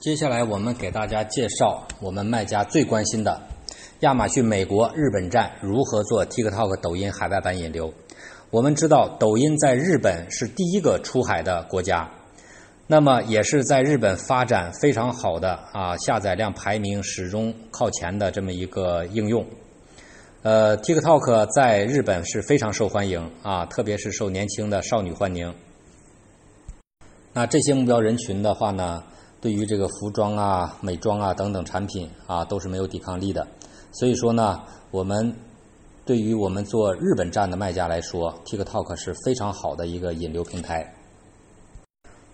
接下来我们给大家介绍我们卖家最关心的亚马逊美国、日本站如何做 TikTok 抖音海外版引流。我们知道，抖音在日本是第一个出海的国家，那么也是在日本发展非常好的啊，下载量排名始终靠前的这么一个应用。呃，TikTok 在日本是非常受欢迎啊，特别是受年轻的少女欢迎。那这些目标人群的话呢？对于这个服装啊、美妆啊等等产品啊，都是没有抵抗力的。所以说呢，我们对于我们做日本站的卖家来说，TikTok 是非常好的一个引流平台。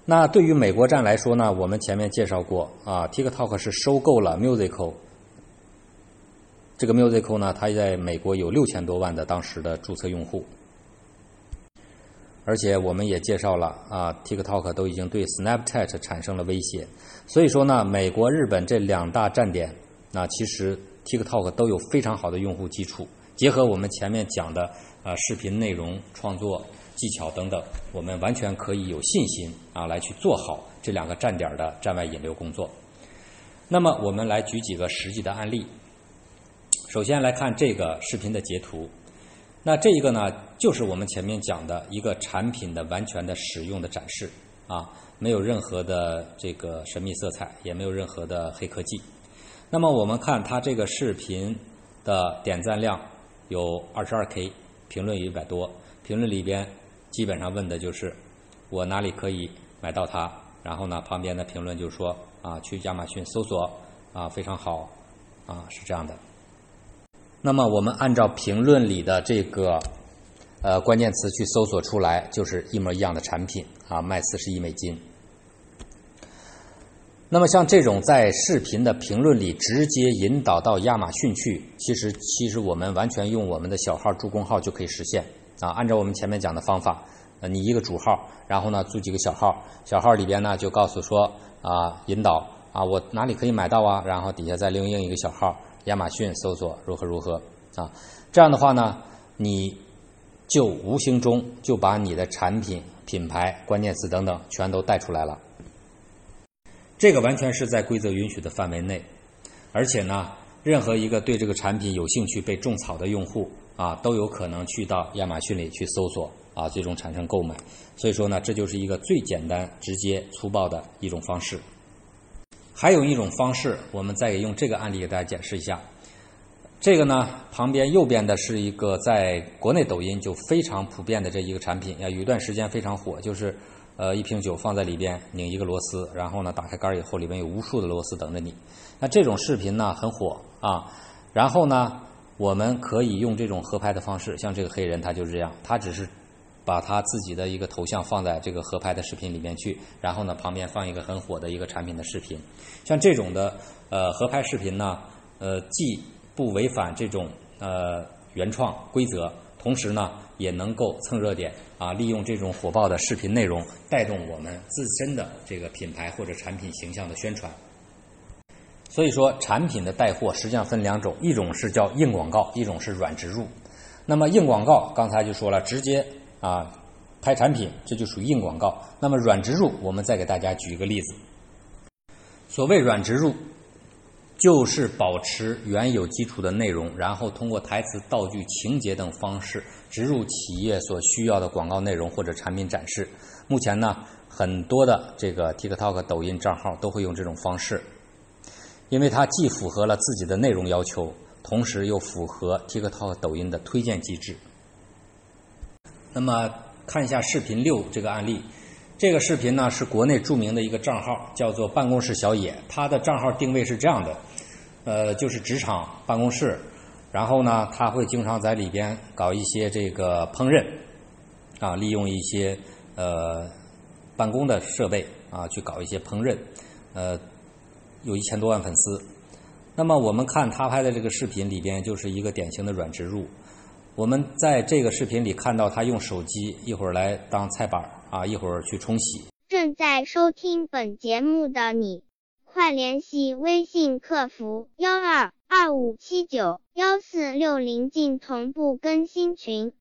那对于美国站来说呢，我们前面介绍过啊，TikTok 是收购了 Musical。这个 Musical 呢，它在美国有六千多万的当时的注册用户。而且我们也介绍了啊，TikTok 都已经对 Snapchat 产生了威胁，所以说呢，美国、日本这两大站点，那其实 TikTok 都有非常好的用户基础。结合我们前面讲的啊，视频内容创作技巧等等，我们完全可以有信心啊，来去做好这两个站点的站外引流工作。那么我们来举几个实际的案例。首先来看这个视频的截图。那这一个呢，就是我们前面讲的一个产品的完全的使用的展示啊，没有任何的这个神秘色彩，也没有任何的黑科技。那么我们看它这个视频的点赞量有二十二 K，评论一百多，评论里边基本上问的就是我哪里可以买到它，然后呢旁边的评论就说啊去亚马逊搜索啊非常好啊是这样的。那么我们按照评论里的这个呃关键词去搜索出来，就是一模一样的产品啊，卖四十亿美金。那么像这种在视频的评论里直接引导到亚马逊去，其实其实我们完全用我们的小号助攻号就可以实现啊。按照我们前面讲的方法，呃，你一个主号，然后呢租几个小号，小号里边呢就告诉说啊引导啊我哪里可以买到啊，然后底下再另印一个小号。亚马逊搜索如何如何啊？这样的话呢，你就无形中就把你的产品、品牌、关键词等等全都带出来了。这个完全是在规则允许的范围内，而且呢，任何一个对这个产品有兴趣、被种草的用户啊，都有可能去到亚马逊里去搜索啊，最终产生购买。所以说呢，这就是一个最简单、直接、粗暴的一种方式。还有一种方式，我们再用这个案例给大家解释一下。这个呢，旁边右边的是一个在国内抖音就非常普遍的这一个产品，啊，有一段时间非常火，就是呃一瓶酒放在里边拧一个螺丝，然后呢打开盖儿以后里面有无数的螺丝等着你。那这种视频呢很火啊，然后呢我们可以用这种合拍的方式，像这个黑人他就是这样，他只是。把他自己的一个头像放在这个合拍的视频里面去，然后呢，旁边放一个很火的一个产品的视频。像这种的呃合拍视频呢，呃既不违反这种呃原创规则，同时呢也能够蹭热点啊，利用这种火爆的视频内容带动我们自身的这个品牌或者产品形象的宣传。所以说，产品的带货实际上分两种，一种是叫硬广告，一种是软植入。那么硬广告刚才就说了，直接。啊，拍产品这就属于硬广告。那么软植入，我们再给大家举一个例子。所谓软植入，就是保持原有基础的内容，然后通过台词、道具、情节等方式植入企业所需要的广告内容或者产品展示。目前呢，很多的这个 TikTok、抖音账号都会用这种方式，因为它既符合了自己的内容要求，同时又符合 TikTok、抖音的推荐机制。那么看一下视频六这个案例，这个视频呢是国内著名的一个账号，叫做办公室小野。他的账号定位是这样的，呃，就是职场办公室，然后呢他会经常在里边搞一些这个烹饪，啊，利用一些呃办公的设备啊去搞一些烹饪，呃，有一千多万粉丝。那么我们看他拍的这个视频里边就是一个典型的软植入。我们在这个视频里看到他用手机一会儿来当菜板啊，一会儿去冲洗。正在收听本节目的你，快联系微信客服幺二二五七九幺四六零进同步更新群。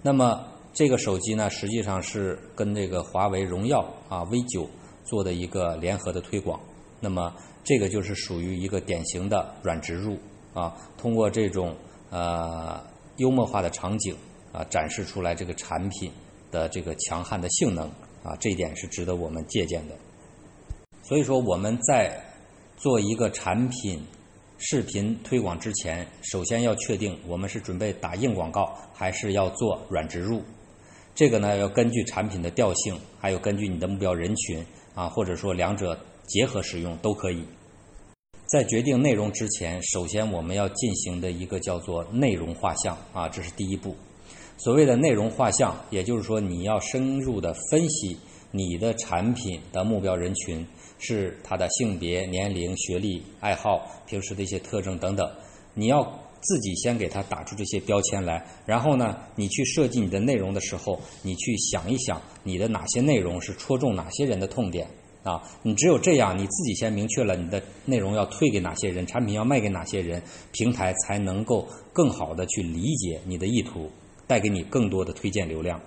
那么这个手机呢，实际上是跟这个华为荣耀啊 V 九做的一个联合的推广那么这个就是属于一个典型的软植入啊，通过这种呃幽默化的场景啊，展示出来这个产品的这个强悍的性能啊，这一点是值得我们借鉴的。所以说我们在做一个产品视频推广之前，首先要确定我们是准备打硬广告，还是要做软植入。这个呢，要根据产品的调性，还有根据你的目标人群啊，或者说两者结合使用都可以。在决定内容之前，首先我们要进行的一个叫做内容画像啊，这是第一步。所谓的内容画像，也就是说你要深入的分析你的产品的目标人群是他的性别、年龄、学历、爱好、平时的一些特征等等，你要。自己先给他打出这些标签来，然后呢，你去设计你的内容的时候，你去想一想你的哪些内容是戳中哪些人的痛点啊？你只有这样，你自己先明确了你的内容要推给哪些人，产品要卖给哪些人，平台才能够更好的去理解你的意图，带给你更多的推荐流量。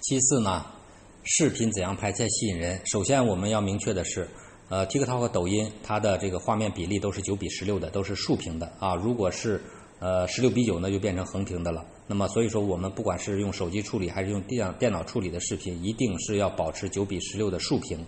其次呢，视频怎样拍才吸引人？首先我们要明确的是。呃，TikTok 和抖音它的这个画面比例都是九比十六的，都是竖屏的啊。如果是呃十六比九，那就变成横屏的了。那么所以说，我们不管是用手机处理还是用电电脑处理的视频，一定是要保持九比十六的竖屏。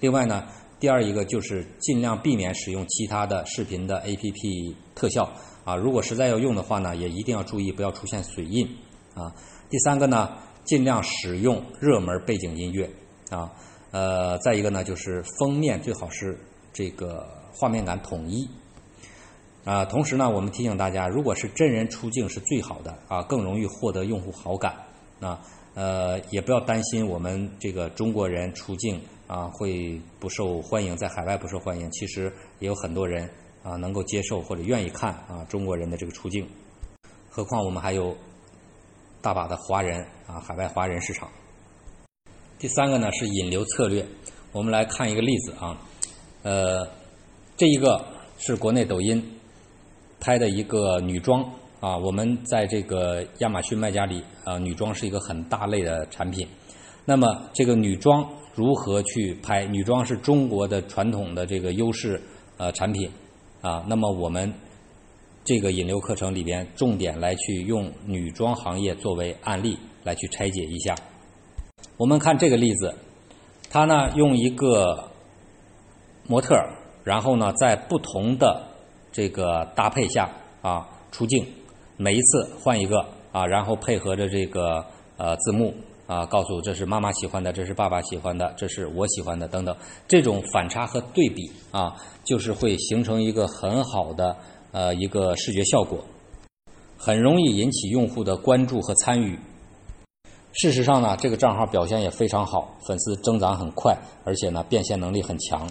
另外呢，第二一个就是尽量避免使用其他的视频的 APP 特效啊。如果实在要用的话呢，也一定要注意不要出现水印啊。第三个呢，尽量使用热门背景音乐啊。呃，再一个呢，就是封面最好是这个画面感统一啊。同时呢，我们提醒大家，如果是真人出镜是最好的啊，更容易获得用户好感啊。呃，也不要担心我们这个中国人出镜啊会不受欢迎，在海外不受欢迎。其实也有很多人啊能够接受或者愿意看啊中国人的这个出镜。何况我们还有大把的华人啊，海外华人市场。第三个呢是引流策略，我们来看一个例子啊，呃，这一个是国内抖音拍的一个女装啊，我们在这个亚马逊卖家里啊，女装是一个很大类的产品。那么这个女装如何去拍？女装是中国的传统的这个优势呃产品啊，那么我们这个引流课程里边重点来去用女装行业作为案例来去拆解一下。我们看这个例子，他呢用一个模特，然后呢在不同的这个搭配下啊出镜，每一次换一个啊，然后配合着这个呃字幕啊，告诉这是妈妈喜欢的，这是爸爸喜欢的，这是我喜欢的等等，这种反差和对比啊，就是会形成一个很好的呃一个视觉效果，很容易引起用户的关注和参与。事实上呢，这个账号表现也非常好，粉丝增长很快，而且呢变现能力很强。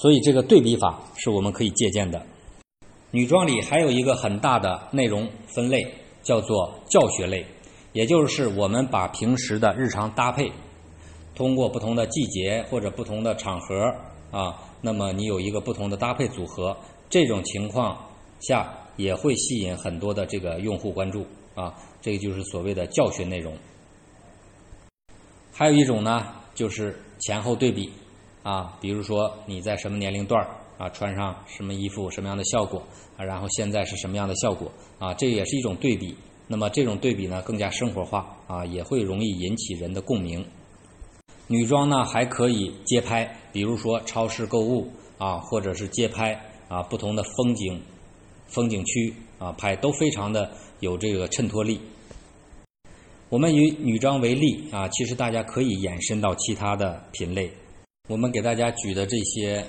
所以这个对比法是我们可以借鉴的。女装里还有一个很大的内容分类，叫做教学类，也就是我们把平时的日常搭配，通过不同的季节或者不同的场合啊，那么你有一个不同的搭配组合，这种情况下也会吸引很多的这个用户关注啊。这个就是所谓的教学内容。还有一种呢，就是前后对比啊，比如说你在什么年龄段啊，穿上什么衣服，什么样的效果啊，然后现在是什么样的效果啊，这也是一种对比。那么这种对比呢，更加生活化啊，也会容易引起人的共鸣。女装呢，还可以街拍，比如说超市购物啊，或者是街拍啊，不同的风景风景区啊，拍都非常的。有这个衬托力。我们以女装为例啊，其实大家可以延伸到其他的品类。我们给大家举的这些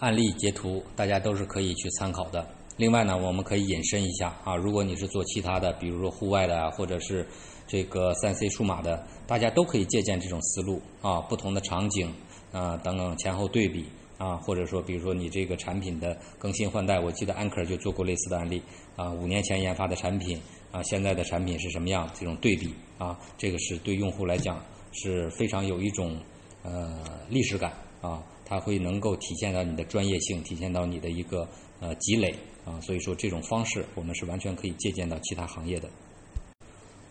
案例截图，大家都是可以去参考的。另外呢，我们可以引申一下啊，如果你是做其他的，比如说户外的啊，或者是这个三 C 数码的，大家都可以借鉴这种思路啊，不同的场景啊等等前后对比。啊，或者说，比如说你这个产品的更新换代，我记得安克就做过类似的案例啊，五年前研发的产品啊，现在的产品是什么样？这种对比啊，这个是对用户来讲是非常有一种呃历史感啊，它会能够体现到你的专业性，体现到你的一个呃积累啊，所以说这种方式我们是完全可以借鉴到其他行业的。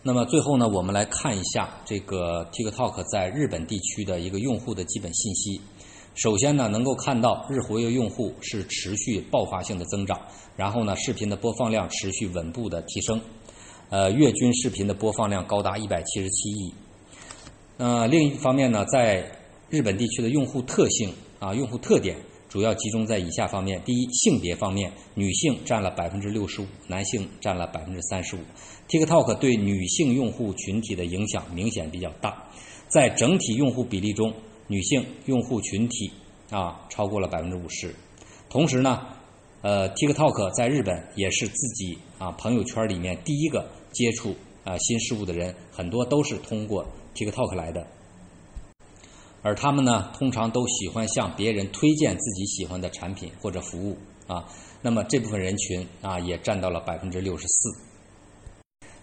那么最后呢，我们来看一下这个 TikTok 在日本地区的一个用户的基本信息。首先呢，能够看到日活跃用户是持续爆发性的增长，然后呢，视频的播放量持续稳步的提升，呃，月均视频的播放量高达一百七十七亿。呃，另一方面呢，在日本地区的用户特性啊，用户特点主要集中在以下方面：第一，性别方面，女性占了百分之六十五，男性占了百分之三十五。TikTok 对女性用户群体的影响明显比较大，在整体用户比例中。女性用户群体啊超过了百分之五十，同时呢，呃，TikTok 在日本也是自己啊朋友圈里面第一个接触啊新事物的人，很多都是通过 TikTok 来的，而他们呢通常都喜欢向别人推荐自己喜欢的产品或者服务啊，那么这部分人群啊也占到了百分之六十四，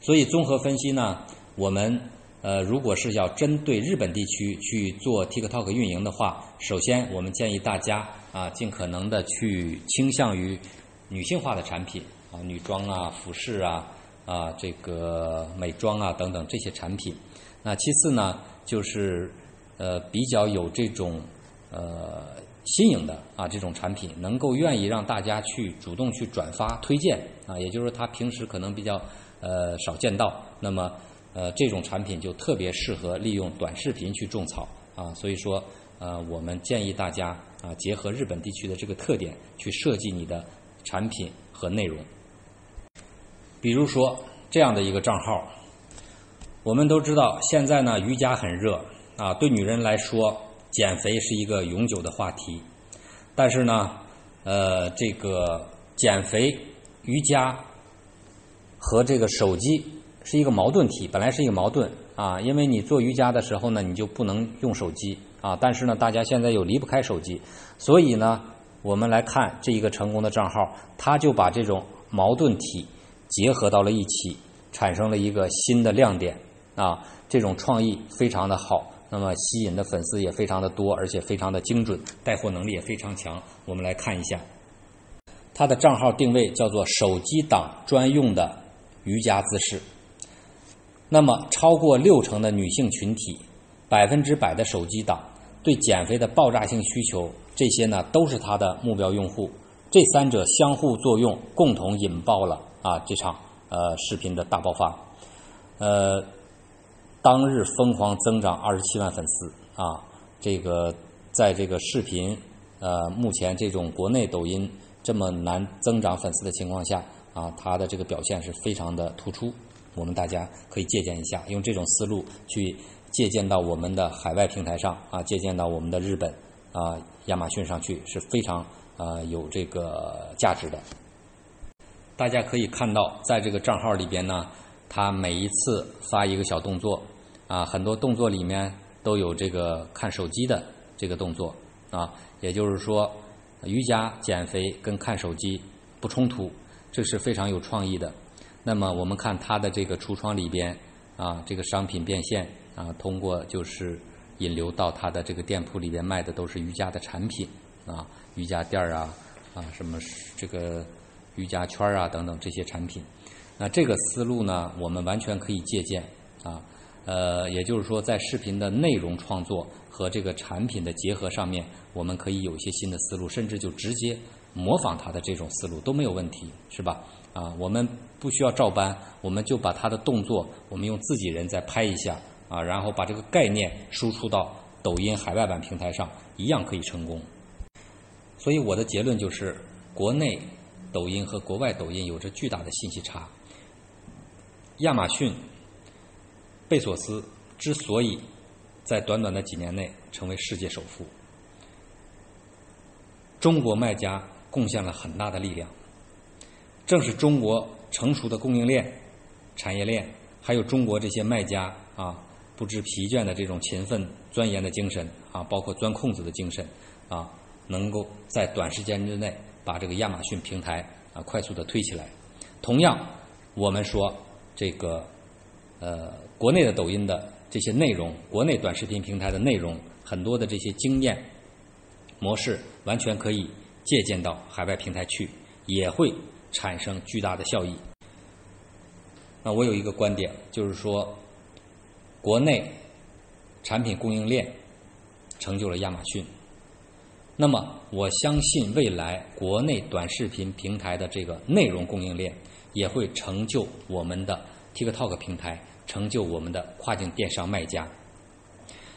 所以综合分析呢，我们。呃，如果是要针对日本地区去做 TikTok 运营的话，首先我们建议大家啊，尽可能的去倾向于女性化的产品啊，女装啊、服饰啊、啊这个美妆啊等等这些产品。那其次呢，就是呃比较有这种呃新颖的啊这种产品，能够愿意让大家去主动去转发推荐啊，也就是说他平时可能比较呃少见到，那么。呃，这种产品就特别适合利用短视频去种草啊，所以说，呃，我们建议大家啊，结合日本地区的这个特点去设计你的产品和内容。比如说这样的一个账号，我们都知道现在呢瑜伽很热啊，对女人来说减肥是一个永久的话题，但是呢，呃，这个减肥、瑜伽和这个手机。是一个矛盾体，本来是一个矛盾啊，因为你做瑜伽的时候呢，你就不能用手机啊。但是呢，大家现在又离不开手机，所以呢，我们来看这一个成功的账号，他就把这种矛盾体结合到了一起，产生了一个新的亮点啊。这种创意非常的好，那么吸引的粉丝也非常的多，而且非常的精准，带货能力也非常强。我们来看一下，他的账号定位叫做手机党专用的瑜伽姿势。那么，超过六成的女性群体，百分之百的手机党，对减肥的爆炸性需求，这些呢都是他的目标用户。这三者相互作用，共同引爆了啊这场呃视频的大爆发。呃，当日疯狂增长二十七万粉丝啊，这个在这个视频呃目前这种国内抖音这么难增长粉丝的情况下啊，他的这个表现是非常的突出。我们大家可以借鉴一下，用这种思路去借鉴到我们的海外平台上啊，借鉴到我们的日本啊亚马逊上去是非常啊有这个价值的。大家可以看到，在这个账号里边呢，他每一次发一个小动作啊，很多动作里面都有这个看手机的这个动作啊，也就是说，瑜伽减肥跟看手机不冲突，这是非常有创意的。那么我们看它的这个橱窗里边啊，这个商品变现啊，通过就是引流到它的这个店铺里边卖的都是瑜伽的产品啊，瑜伽垫儿啊啊什么这个瑜伽圈儿啊等等这些产品。那这个思路呢，我们完全可以借鉴啊，呃，也就是说在视频的内容创作和这个产品的结合上面，我们可以有一些新的思路，甚至就直接模仿它的这种思路都没有问题，是吧？啊，我们不需要照搬，我们就把他的动作，我们用自己人再拍一下啊，然后把这个概念输出到抖音海外版平台上，一样可以成功。所以我的结论就是，国内抖音和国外抖音有着巨大的信息差。亚马逊、贝索斯之所以在短短的几年内成为世界首富，中国卖家贡献了很大的力量。正是中国成熟的供应链、产业链，还有中国这些卖家啊不知疲倦的这种勤奋钻研的精神啊，包括钻空子的精神啊，能够在短时间之内把这个亚马逊平台啊快速的推起来。同样，我们说这个呃国内的抖音的这些内容，国内短视频平台的内容，很多的这些经验模式，完全可以借鉴到海外平台去，也会。产生巨大的效益。那我有一个观点，就是说，国内产品供应链成就了亚马逊，那么我相信未来国内短视频平台的这个内容供应链也会成就我们的 TikTok 平台，成就我们的跨境电商卖家。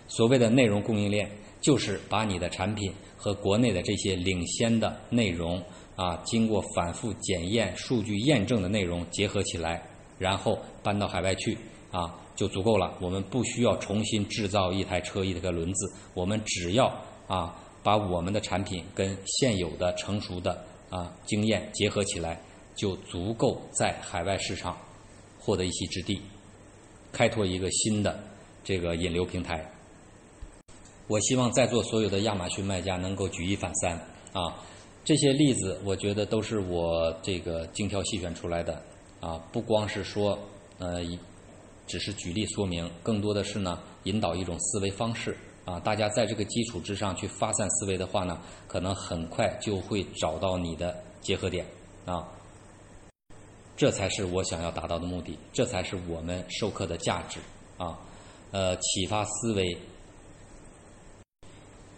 所谓的内容供应链，就是把你的产品和国内的这些领先的内容啊，经过反复检验、数据验证的内容结合起来，然后搬到海外去啊，就足够了。我们不需要重新制造一台车、一个轮子，我们只要啊，把我们的产品跟现有的成熟的啊经验结合起来，就足够在海外市场获得一席之地，开拓一个新的这个引流平台。我希望在座所有的亚马逊卖家能够举一反三啊！这些例子我觉得都是我这个精挑细选出来的啊，不光是说呃，只是举例说明，更多的是呢引导一种思维方式啊。大家在这个基础之上去发散思维的话呢，可能很快就会找到你的结合点啊。这才是我想要达到的目的，这才是我们授课的价值啊！呃，启发思维。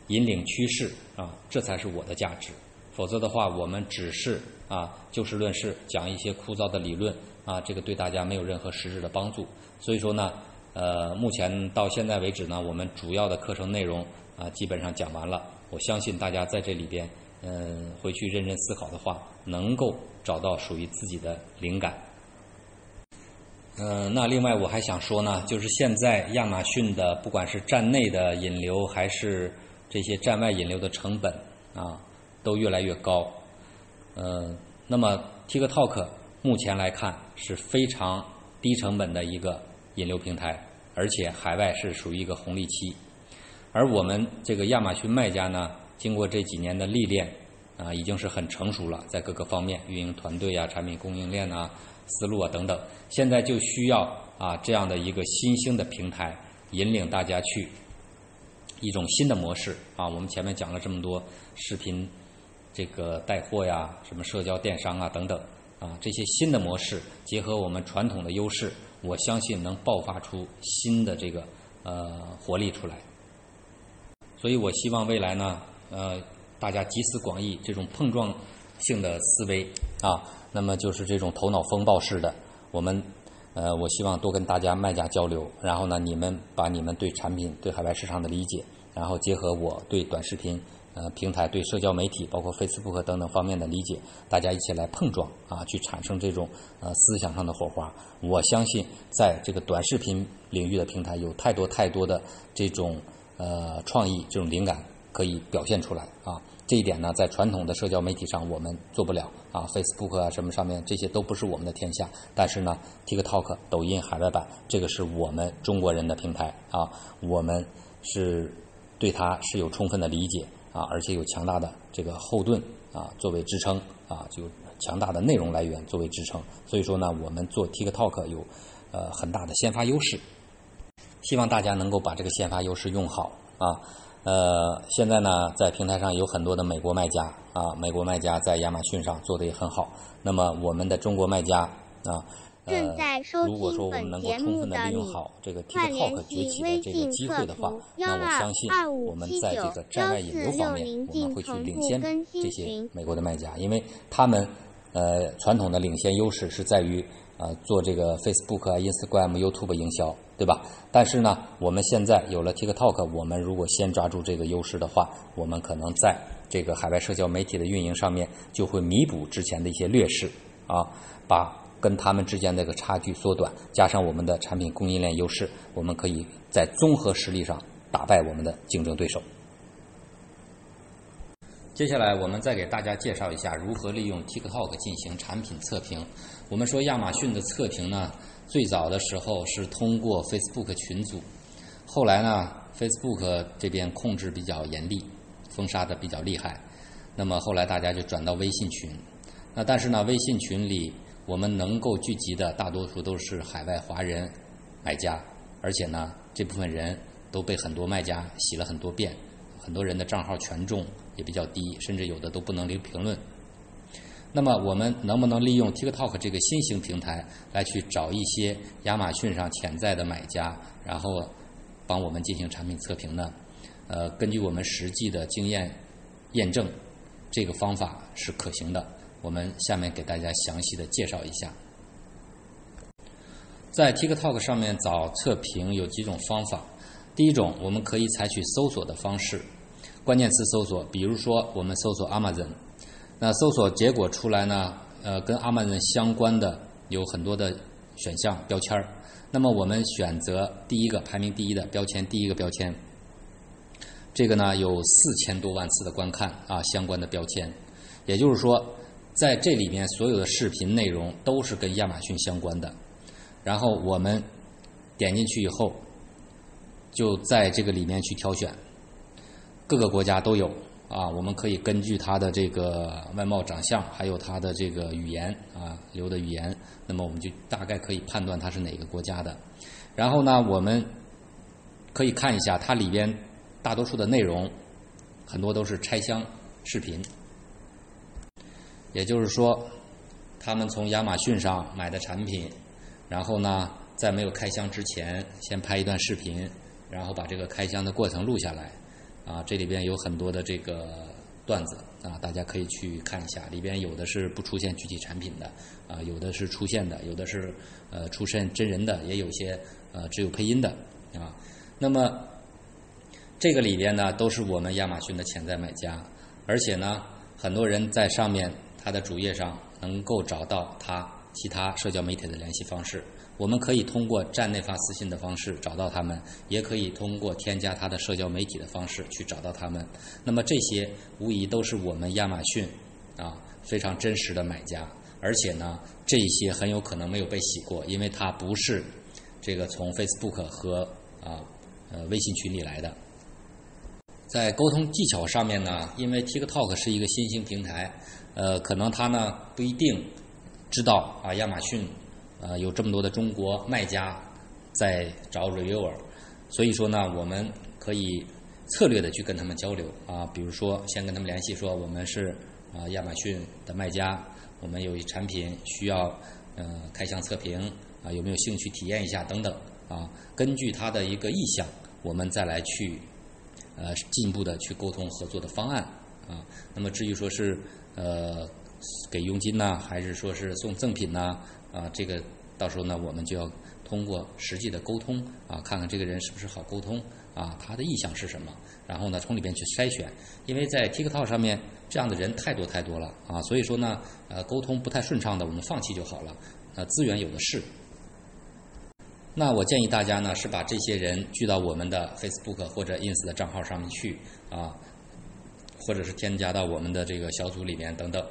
引领趋势啊，这才是我的价值。否则的话，我们只是啊就事论事，讲一些枯燥的理论啊，这个对大家没有任何实质的帮助。所以说呢，呃，目前到现在为止呢，我们主要的课程内容啊基本上讲完了。我相信大家在这里边，嗯，回去认真思考的话，能够找到属于自己的灵感。嗯，那另外我还想说呢，就是现在亚马逊的不管是站内的引流还是这些站外引流的成本啊，都越来越高。呃，那么 TikTok 目前来看是非常低成本的一个引流平台，而且海外是属于一个红利期。而我们这个亚马逊卖家呢，经过这几年的历练啊，已经是很成熟了，在各个方面运营团队啊、产品供应链啊、思路啊等等，现在就需要啊这样的一个新兴的平台，引领大家去。一种新的模式啊，我们前面讲了这么多视频，这个带货呀，什么社交电商啊等等啊，这些新的模式结合我们传统的优势，我相信能爆发出新的这个呃活力出来。所以我希望未来呢，呃，大家集思广益，这种碰撞性的思维啊，那么就是这种头脑风暴式的，我们。呃，我希望多跟大家卖家交流，然后呢，你们把你们对产品、对海外市场的理解，然后结合我对短视频呃平台、对社交媒体，包括 Facebook 等等方面的理解，大家一起来碰撞啊，去产生这种呃思想上的火花。我相信，在这个短视频领域的平台，有太多太多的这种呃创意、这种灵感可以表现出来啊。这一点呢，在传统的社交媒体上我们做不了啊，Facebook 啊什么上面这些都不是我们的天下。但是呢，TikTok、抖音海外版这个是我们中国人的平台啊，我们是对它是有充分的理解啊，而且有强大的这个后盾啊作为支撑啊，就强大的内容来源作为支撑。所以说呢，我们做 TikTok 有呃很大的先发优势，希望大家能够把这个先发优势用好啊。呃，现在呢，在平台上有很多的美国卖家啊，美国卖家在亚马逊上做的也很好。那么我们的中国卖家啊，呃，如果说我们能够充分的利用好这个 TikTok 崛起的这个机会的话，那我相信我们在这个站外引流方面，我们会去领先这些美国的卖家，因为他们呃传统的领先优势是在于啊做这个 Facebook 啊、Instagram、YouTube 营销。对吧？但是呢，我们现在有了 TikTok，我们如果先抓住这个优势的话，我们可能在这个海外社交媒体的运营上面就会弥补之前的一些劣势啊，把跟他们之间那个差距缩短，加上我们的产品供应链优势，我们可以在综合实力上打败我们的竞争对手。接下来，我们再给大家介绍一下如何利用 TikTok 进行产品测评。我们说亚马逊的测评呢？最早的时候是通过 Facebook 群组，后来呢，Facebook 这边控制比较严厉，封杀的比较厉害。那么后来大家就转到微信群。那但是呢，微信群里我们能够聚集的大多数都是海外华人买家，而且呢，这部分人都被很多卖家洗了很多遍，很多人的账号权重也比较低，甚至有的都不能留评论。那么我们能不能利用 TikTok 这个新型平台来去找一些亚马逊上潜在的买家，然后帮我们进行产品测评呢？呃，根据我们实际的经验验证这个方法是可行的。我们下面给大家详细的介绍一下。在 TikTok 上面找测评有几种方法。第一种，我们可以采取搜索的方式，关键词搜索，比如说我们搜索 Amazon，那搜索结果出来呢，呃，跟 Amazon 相关的有很多的选项标签儿。那么我们选择第一个排名第一的标签，第一个标签，这个呢有四千多万次的观看啊，相关的标签，也就是说，在这里面所有的视频内容都是跟亚马逊相关的。然后我们点进去以后，就在这个里面去挑选，各个国家都有啊。我们可以根据它的这个外貌、长相，还有它的这个语言啊，留的语言，那么我们就大概可以判断它是哪个国家的。然后呢，我们可以看一下它里边大多数的内容，很多都是拆箱视频，也就是说，他们从亚马逊上买的产品。然后呢，在没有开箱之前，先拍一段视频，然后把这个开箱的过程录下来。啊，这里边有很多的这个段子啊，大家可以去看一下。里边有的是不出现具体产品的，啊，有的是出现的，有的是呃出现真人的，也有些呃只有配音的啊。那么这个里边呢，都是我们亚马逊的潜在买家，而且呢，很多人在上面他的主页上能够找到他。其他社交媒体的联系方式，我们可以通过站内发私信的方式找到他们，也可以通过添加他的社交媒体的方式去找到他们。那么这些无疑都是我们亚马逊啊非常真实的买家，而且呢，这些很有可能没有被洗过，因为它不是这个从 Facebook 和啊呃微信群里来的。在沟通技巧上面呢，因为 TikTok 是一个新兴平台，呃，可能他呢不一定。知道啊，亚马逊呃有这么多的中国卖家在找 reviewer，所以说呢，我们可以策略的去跟他们交流啊，比如说先跟他们联系说我们是啊亚马逊的卖家，我们有一产品需要呃开箱测评啊，有没有兴趣体验一下等等啊，根据他的一个意向，我们再来去呃进一步的去沟通合作的方案啊。那么至于说是呃。给佣金呢，还是说是送赠品呢？啊这个到时候呢，我们就要通过实际的沟通啊，看看这个人是不是好沟通啊，他的意向是什么，然后呢，从里边去筛选。因为在 TikTok 上面这样的人太多太多了啊，所以说呢，呃，沟通不太顺畅的，我们放弃就好了。呃，资源有的是。那我建议大家呢，是把这些人聚到我们的 Facebook 或者 Ins 的账号上面去啊，或者是添加到我们的这个小组里面等等。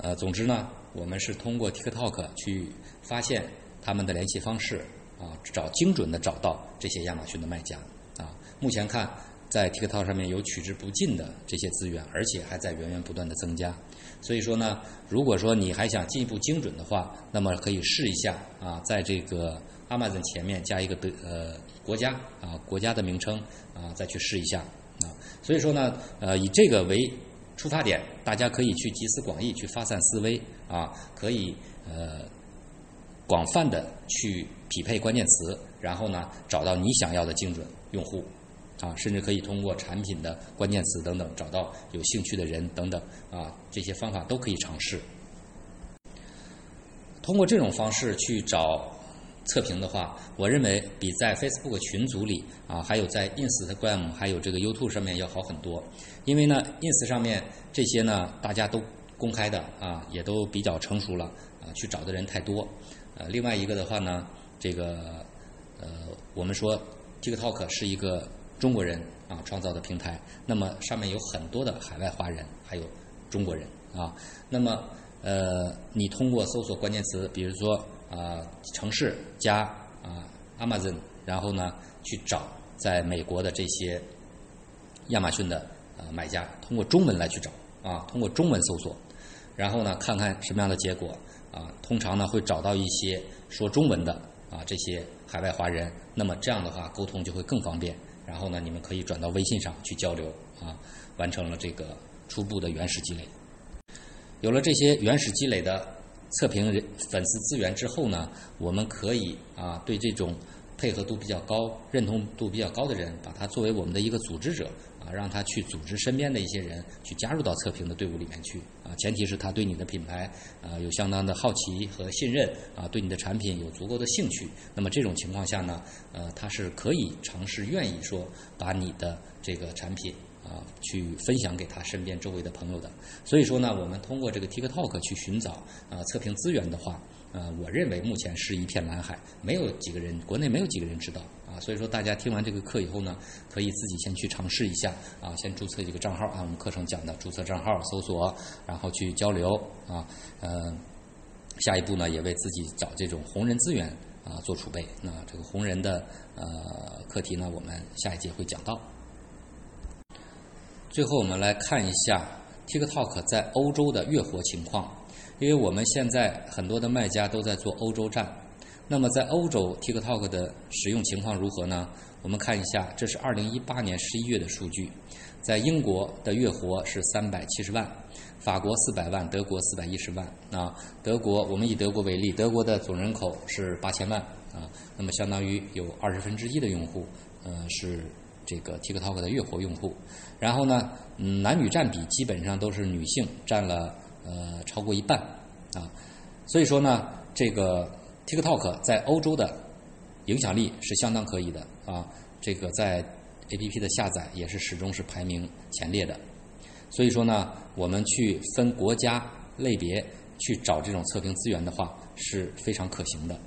呃，总之呢，我们是通过 TikTok 去发现他们的联系方式啊，找精准的找到这些亚马逊的卖家啊。目前看，在 TikTok 上面有取之不尽的这些资源，而且还在源源不断的增加。所以说呢，如果说你还想进一步精准的话，那么可以试一下啊，在这个 Amazon 前面加一个的呃国家啊国家的名称啊，再去试一下啊。所以说呢，呃，以这个为。出发点，大家可以去集思广益，去发散思维啊，可以呃广泛的去匹配关键词，然后呢找到你想要的精准用户啊，甚至可以通过产品的关键词等等找到有兴趣的人等等啊，这些方法都可以尝试。通过这种方式去找。测评的话，我认为比在 Facebook 群组里啊，还有在 Instagram 还有这个 YouTube 上面要好很多。因为呢，Ins 上面这些呢，大家都公开的啊，也都比较成熟了啊，去找的人太多。呃，另外一个的话呢，这个呃，我们说 TikTok 是一个中国人啊创造的平台，那么上面有很多的海外华人，还有中国人啊。那么呃，你通过搜索关键词，比如说。啊，城市加啊，Amazon，然后呢，去找在美国的这些亚马逊的呃买家，通过中文来去找啊，通过中文搜索，然后呢，看看什么样的结果啊，通常呢会找到一些说中文的啊这些海外华人，那么这样的话沟通就会更方便，然后呢，你们可以转到微信上去交流啊，完成了这个初步的原始积累，有了这些原始积累的。测评人粉丝资源之后呢，我们可以啊对这种配合度比较高、认同度比较高的人，把他作为我们的一个组织者啊，让他去组织身边的一些人去加入到测评的队伍里面去啊。前提是他对你的品牌啊有相当的好奇和信任啊，对你的产品有足够的兴趣。那么这种情况下呢，呃，他是可以尝试、愿意说把你的这个产品。啊，去分享给他身边周围的朋友的。所以说呢，我们通过这个 TikTok 去寻找啊测评资源的话，呃，我认为目前是一片蓝海，没有几个人，国内没有几个人知道啊。所以说，大家听完这个课以后呢，可以自己先去尝试一下啊，先注册几个账号啊，我们课程讲的注册账号、搜索，然后去交流啊，呃，下一步呢，也为自己找这种红人资源啊做储备。那这个红人的呃课题呢，我们下一节会讲到。最后，我们来看一下 TikTok 在欧洲的月活情况。因为我们现在很多的卖家都在做欧洲站，那么在欧洲 TikTok 的使用情况如何呢？我们看一下，这是2018年11月的数据，在英国的月活是370万，法国400万，德国410万。啊，德国我们以德国为例，德国的总人口是8000万啊，那么相当于有二十分之一的用户，呃是。这个 TikTok 的月活用户，然后呢，嗯，男女占比基本上都是女性占了呃超过一半啊，所以说呢，这个 TikTok 在欧洲的影响力是相当可以的啊，这个在 APP 的下载也是始终是排名前列的，所以说呢，我们去分国家类别去找这种测评资源的话是非常可行的。